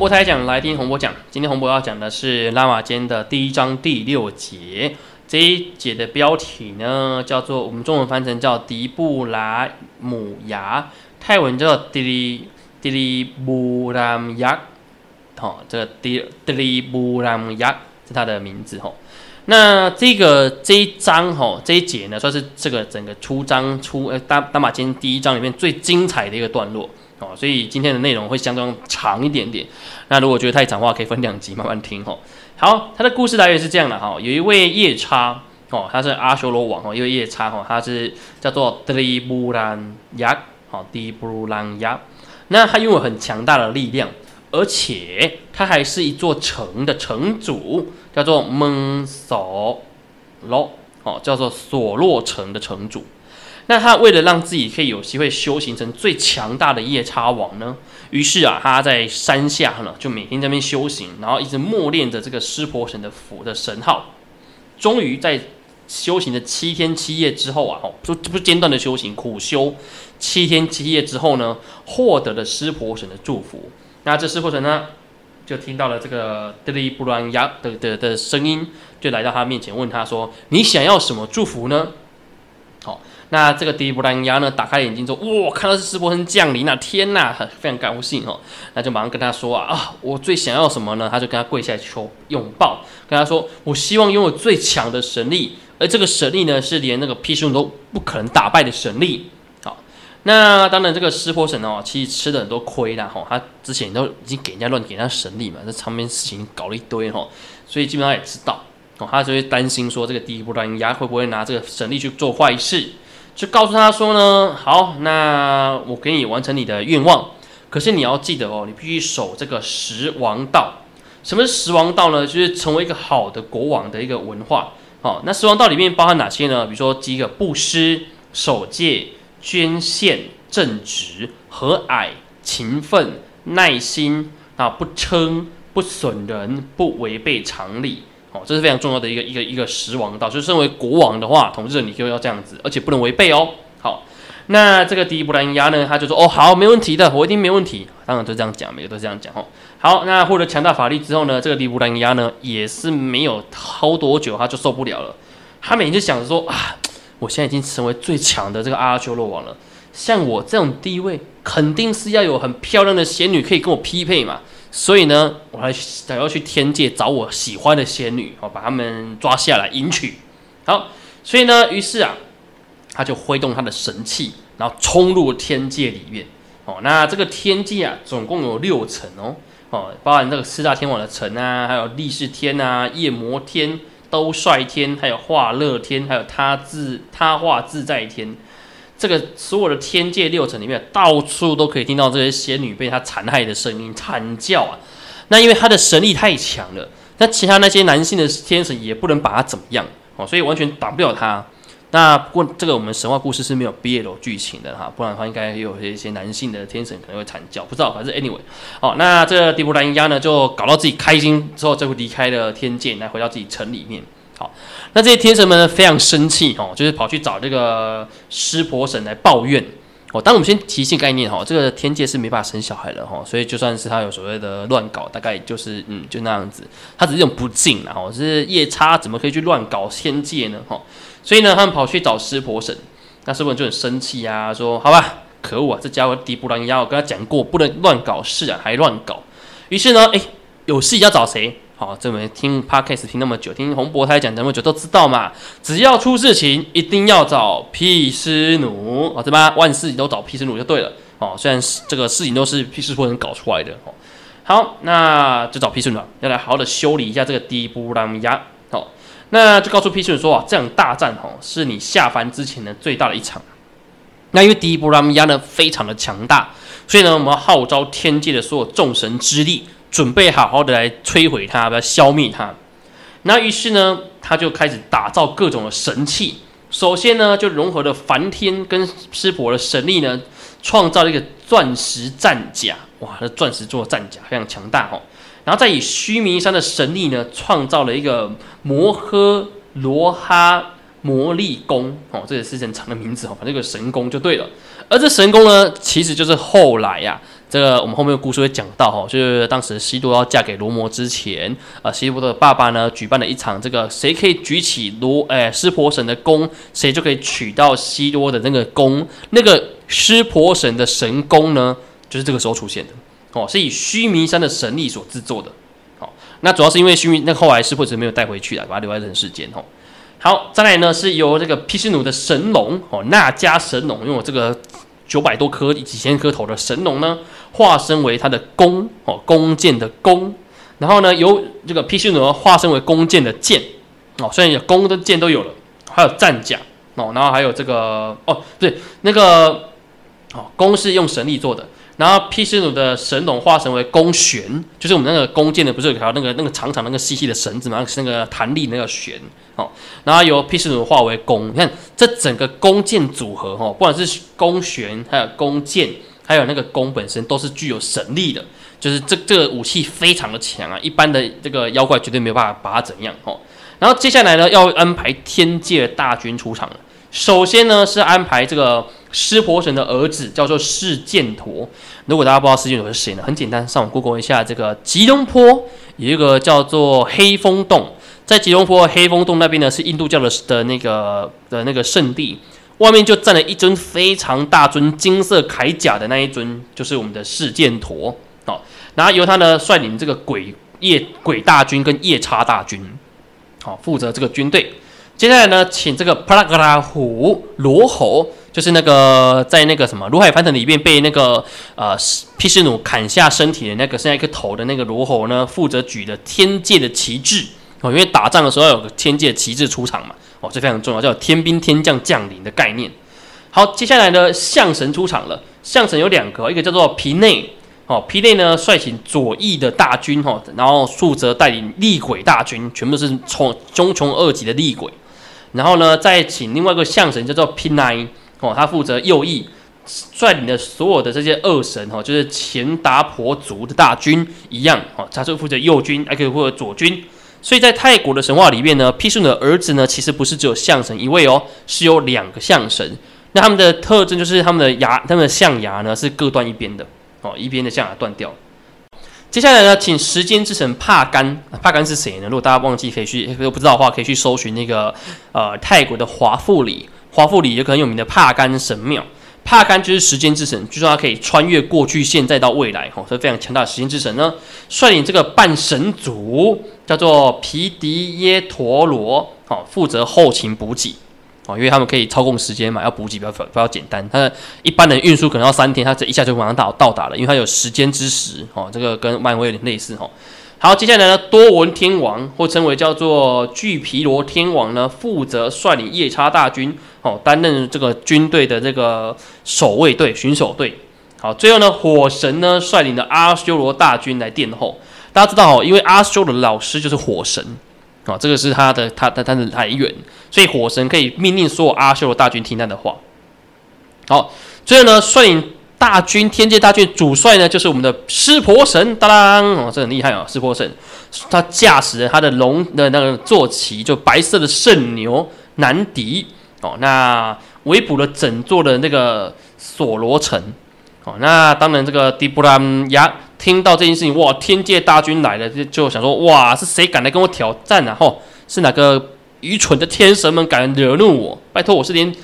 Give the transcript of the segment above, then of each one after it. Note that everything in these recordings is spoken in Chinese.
博台讲，来听洪博讲。今天洪博要讲的是《拉玛间》的第一章第六节。这一节的标题呢，叫做我们中文翻成叫迪布拉姆牙，泰文叫迪里迪里布拉姆牙。好，这个迪迪里布拉姆牙是他的名字吼。那这个这一章吼这一节呢，算是这个整个出章出呃大大马经第一章里面最精彩的一个段落。哦，所以今天的内容会相当长一点点。那如果觉得太长的话，可以分两集慢慢听。哦，好，他的故事来源是这样的。哈，有一位夜叉，哦，他是阿修罗王。哦，一位夜叉，哈，他是叫做德里布兰亚，好，迪布兰亚。那他拥有很强大的力量，而且他还是一座城的城主，叫做蒙索罗，哦，叫做索洛城的城主。那他为了让自己可以有机会修行成最强大的夜叉王呢，于是啊，他在山下呢，就每天在那边修行，然后一直默念着这个湿婆神的符的神号。终于在修行的七天七夜之后啊，哦，不不间断的修行，苦修七天七夜之后呢，获得了湿婆神的祝福。那这湿婆神呢，就听到了这个德利布兰亚的的的声音，就来到他面前问他说：“你想要什么祝福呢？”那这个迪布兰亚呢，打开眼睛之后，哇，看到是湿婆神降临啊！天呐，非常高兴哦。那就马上跟他说啊啊，我最想要什么呢？他就跟他跪下求拥抱，跟他说，我希望拥有最强的神力，而这个神力呢，是连那个毗湿奴都不可能打败的神力。好，那当然这个湿婆神哦，其实吃了很多亏啦哈。他之前都已经给人家乱给人家神力嘛，这场面事情搞了一堆哈，所以基本上也知道哦，他就会担心说这个迪布兰亚会不会拿这个神力去做坏事。就告诉他说呢，好，那我给你完成你的愿望，可是你要记得哦，你必须守这个十王道。什么是十王道呢？就是成为一个好的国王的一个文化。好，那十王道里面包含哪些呢？比如说几个布施、守戒、捐献、正直、和蔼、勤奋、耐心啊，不称、不损人、不违背常理。哦，这是非常重要的一个一个一个十王道，就是身为国王的话，统治者你就要这样子，而且不能违背哦。好，那这个迪布兰尼亚呢，他就说哦，好，没问题的，我一定没问题。当然都这样讲，每个都这样讲哦。好，那获得强大法力之后呢，这个迪布兰尼亚呢，也是没有耗多久，他就受不了了。他每天就想着说啊，我现在已经成为最强的这个阿修罗王了，像我这种地位，肯定是要有很漂亮的仙女可以跟我匹配嘛。所以呢，我还想要去天界找我喜欢的仙女，哦，把他们抓下来迎娶。好，所以呢，于是啊，他就挥动他的神器，然后冲入天界里面。哦，那这个天界啊，总共有六层哦，哦，包含这个四大天王的城啊，还有力士天啊、夜魔天、兜率天，还有化乐天，还有他自他化自在天。这个所有的天界六层里面，到处都可以听到这些仙女被他残害的声音、惨叫啊。那因为他的神力太强了，那其他那些男性的天神也不能把他怎么样哦，所以完全打不了他。那不过这个我们神话故事是没有 BL 剧情的哈，不然的话应该有一些男性的天神可能会惨叫，不知道。反正 anyway，哦，那这个迪布兰亚呢就搞到自己开心之后，就会离开了天界，来回到自己城里面。好，那这些天神们呢非常生气哦，就是跑去找这个湿婆神来抱怨哦。当我们先提醒概念哈，这个天界是没办法生小孩的哈，所以就算是他有所谓的乱搞，大概就是嗯就那样子，他只是一种不敬然后是夜叉怎么可以去乱搞天界呢哈？所以呢，他们跑去找湿婆神，那湿婆神就很生气啊，说好吧，可恶啊，这家伙迪布兰亚，我跟他讲过不能乱搞事啊，还乱搞。于是呢，哎，有事要找谁？好，这没听 podcast 听那么久，听洪博台讲那么久，都知道嘛。只要出事情，一定要找毗湿奴，哦，对吧？万事都找毗湿奴就对了。哦，虽然这个事情都是毗湿婆人搞出来的。哦，好，那就找毗湿奴，要来好好的修理一下这个迪布兰亚。好，那就告诉毗湿奴说啊，这场大战哦，是你下凡之前的最大的一场。那因为迪布兰亚呢非常的强大，所以呢，我们要号召天界的所有众神之力。准备好好的来摧毁它，要消灭它。那于是呢，他就开始打造各种的神器。首先呢，就融合了梵天跟湿婆的神力呢，创造了一个钻石战甲。哇，这钻石做的战甲非常强大哦。然后再以须弥山的神力呢，创造了一个摩诃罗哈魔力宫哦，这也是很长的名字哦，反正这个神宫就对了。而这神宫呢，其实就是后来呀，这个我们后面的故事会讲到哈，就是当时西多要嫁给罗摩之前，呃，西多的爸爸呢举办了一场这个谁可以举起罗哎湿婆神的弓，谁就可以娶到西多的那个弓，那个湿婆神的神弓呢，就是这个时候出现的哦，是以须弥山的神力所制作的。好，那主要是因为须弥那后来湿婆神没有带回去了，把它留在人世间哦。好，再来呢是由这个毗湿奴的神龙哦，那迦神龙，用我这个九百多颗、几千颗头的神龙呢，化身为他的弓哦，弓箭的弓。然后呢，由这个毗湿奴化身为弓箭的箭哦，虽然有弓的箭都有了，还有战甲哦，然后还有这个哦，对，那个哦，弓是用神力做的。然后毗湿奴的神龙化成为弓弦，就是我们那个弓箭的，不是有条那个那个长长那个细细的绳子吗？是那个弹力那个弦哦。然后由毗湿奴化为弓，你看这整个弓箭组合哦，不管是弓弦，还有弓箭，还有那个弓本身，都是具有神力的，就是这这个武器非常的强啊，一般的这个妖怪绝对没有办法把它怎样哦。然后接下来呢，要安排天界大军出场了。首先呢，是安排这个湿婆神的儿子，叫做释犍陀。如果大家不知道释犍陀是谁呢？很简单，上网 Google 一下，这个吉隆坡有一个叫做黑风洞，在吉隆坡黑风洞那边呢，是印度教的的那个的那个圣地，外面就站了一尊非常大尊金色铠甲的那一尊，就是我们的释犍陀。好，然后由他呢率领这个鬼夜鬼大军跟夜叉大军，好，负责这个军队。接下来呢，请这个帕拉格拉虎罗喉，就是那个在那个什么《如海翻腾》里面被那个呃毗湿奴砍下身体的那个剩下一个头的那个罗喉呢，负责举着天界的旗帜哦，因为打仗的时候有个天界旗帜出场嘛，哦，这非常重要，叫天兵天将降临的概念。好，接下来呢，象神出场了，象神有两个，一个叫做皮内。哦，皮内呢率领左翼的大军哈，然后负责带领厉鬼大军，全部是从凶穷恶极的厉鬼。然后呢，再请另外一个象神叫做 P nine 哦，他负责右翼，率领的所有的这些恶神哈，就是前达婆族的大军一样哦，他就负责右军，还可以负责左军。所以在泰国的神话里面呢，毗湿奴的儿子呢，其实不是只有象神一位哦，是有两个象神。那他们的特征就是他们的牙，他们的象牙呢是各断一边的哦，一边的象牙断掉。接下来呢，请时间之神帕甘，帕甘是谁呢？如果大家忘记，可以去，如果不知道的话，可以去搜寻那个呃泰国的华富里，华富里有个很有名的帕甘神庙。帕甘就是时间之神，据说他可以穿越过去、现在到未来，吼，是非常强大的时间之神呢。率领这个半神族叫做皮迪耶陀罗，好，负责后勤补给。因为他们可以操控时间嘛，要补给比较比较简单。他一般的运输可能要三天，他这一下就马上到到达了，因为他有时间之石。哦，这个跟漫威有点类似。哦，好，接下来呢，多闻天王或称为叫做巨皮罗天王呢，负责率领夜叉大军，哦，担任这个军队的这个守卫队、巡守队。好，最后呢，火神呢率领的阿修罗大军来殿后。大家知道哦，因为阿修罗的老师就是火神。啊，这个是他的他他他的来源，所以火神可以命令所有阿修罗大军听他的话。好，最后呢，率领大军天界大军主帅呢，就是我们的湿婆神，当当哦，这很厉害哦，湿婆神，他驾驶着他的龙的那个坐骑，就白色的圣牛南迪哦，那围捕了整座的那个索罗城。哦，那当然这个迪布拉亚。听到这件事情，哇！天界大军来了，就就想说，哇，是谁敢来跟我挑战呢？吼，是哪个愚蠢的天神们敢惹怒我？拜托，我是连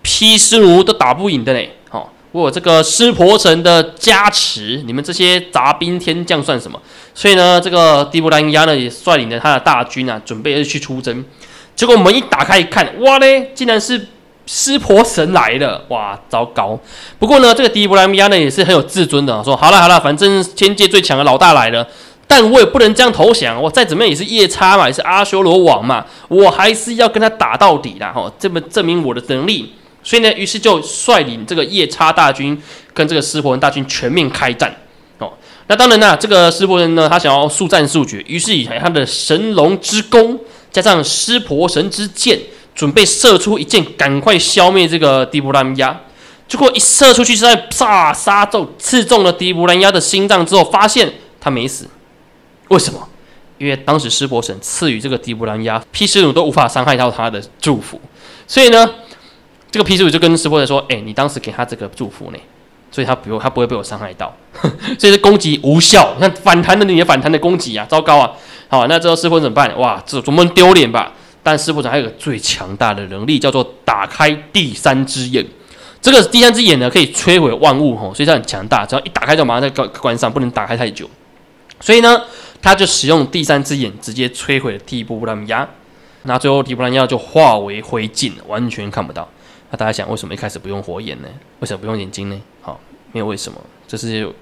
毗湿奴都打不赢的嘞！好，我这个湿婆神的加持，你们这些杂兵天将算什么？所以呢，这个迪布兰亚呢也率领着他的大军啊，准备去出征。结果门一打开一看，哇嘞，竟然是。湿婆神来了，哇，糟糕！不过呢，这个迪布莱米亚呢也是很有自尊的，说好了好了，反正天界最强的老大来了，但我也不能这样投降，我再怎么样也是夜叉嘛，也是阿修罗王嘛，我还是要跟他打到底的，哈，这么证明我的能力。所以呢，于是就率领这个夜叉大军跟这个湿婆人大军全面开战。哦，那当然啦，这个湿婆人呢，他想要速战速决，于是以他的神龙之弓加上湿婆神之剑。准备射出一箭，赶快消灭这个迪布兰亚。结果一射出去，是在炸杀中刺中了迪布兰亚的心脏之后，发现他没死。为什么？因为当时湿婆神赐予这个迪布兰亚毗湿奴都无法伤害到他的祝福，所以呢，这个毗湿奴就跟湿婆神说：“哎，你当时给他这个祝福呢，所以他不用他不会被我伤害到，所以是攻击无效，那反弹的你也反弹的攻击啊，糟糕啊！好，那之后湿婆怎么办？哇，这总不能丢脸吧？但师傅长还有个最强大的能力，叫做打开第三只眼。这个第三只眼呢，可以摧毁万物吼，所以它很强大，只要一打开就马上在关关上，不能打开太久。所以呢，他就使用第三只眼直接摧毁了提布拉米亚，那最后提布拉米亚就化为灰烬，完全看不到。那大家想，为什么一开始不用火眼呢？为什么不用眼睛呢？好，没有为什么，这是。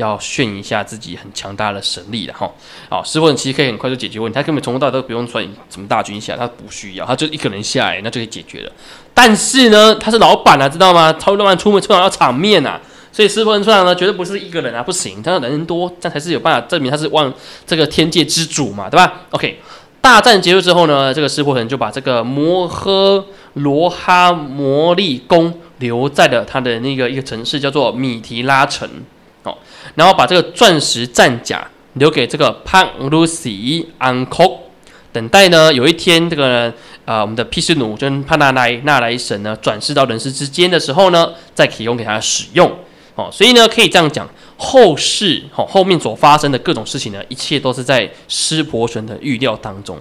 要炫一下自己很强大的神力了哈，好，师傅其实可以很快就解决问题，他根本从头到尾都不用率什么大军下，他不需要，他就一个人下来，那就可以解决了。但是呢，他是老板啊，知道吗？超级老板出门出场要场面啊，所以师傅出场呢，绝对不是一个人啊，不行，他要人多，这样才是有办法证明他是万这个天界之主嘛，对吧？OK，大战结束之后呢，这个师傅可能就把这个摩诃罗哈摩利宫留在了他的那个一个城市，叫做米提拉城。哦，然后把这个钻石战甲留给这个潘鲁西安科，等待呢有一天这个呃我们的毗湿奴跟帕纳莱纳莱神呢转世到人世之间的时候呢，再提供给他使用。哦，所以呢可以这样讲，后世哦后面所发生的各种事情呢，一切都是在湿婆神的预料当中。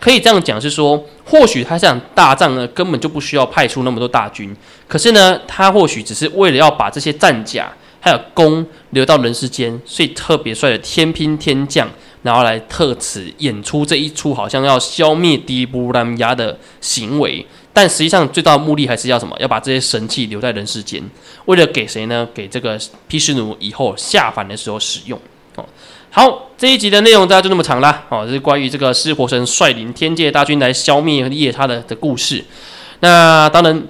可以这样讲是说，或许他这场大战呢根本就不需要派出那么多大军，可是呢他或许只是为了要把这些战甲。还有弓流到人世间，所以特别帅的天兵天将，然后来特此演出这一出好像要消灭迪布兰亚的行为，但实际上最大的目的还是要什么？要把这些神器留在人世间，为了给谁呢？给这个毗湿奴以后下凡的时候使用。哦，好，这一集的内容大家就那么长啦。哦，这是关于这个湿婆神率领天界大军来消灭夜叉的的故事。那当然。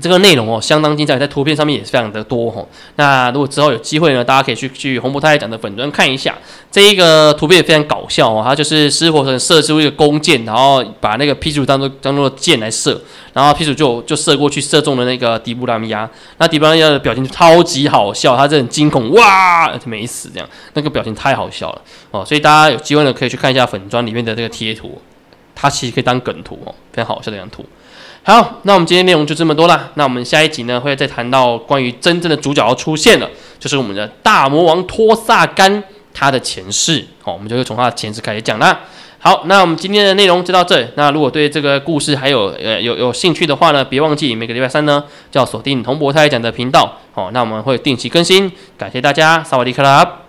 这个内容哦，相当精彩，在图片上面也是非常的多哈。那如果之后有机会呢，大家可以去去红博太太讲的粉砖看一下，这一个图片也非常搞笑哦。它就是湿婆神射出一个弓箭，然后把那个批主当做当做箭来射，然后批主就就射过去，射中了那个迪布拉米亚。那迪布拉米亚的表情超级好笑，他这很惊恐，哇，没死这样，那个表情太好笑了哦。所以大家有机会呢，可以去看一下粉砖里面的这个贴图，它其实可以当梗图哦，非常好笑的一张图。好，那我们今天内容就这么多了。那我们下一集呢，会再谈到关于真正的主角要出现了，就是我们的大魔王托萨干他的前世。好，我们就会从他的前世开始讲啦。好，那我们今天的内容就到这。那如果对这个故事还有呃有有兴趣的话呢，别忘记每个礼拜三呢就要锁定童博太讲的频道。好，那我们会定期更新。感谢大家，萨瓦迪卡拉。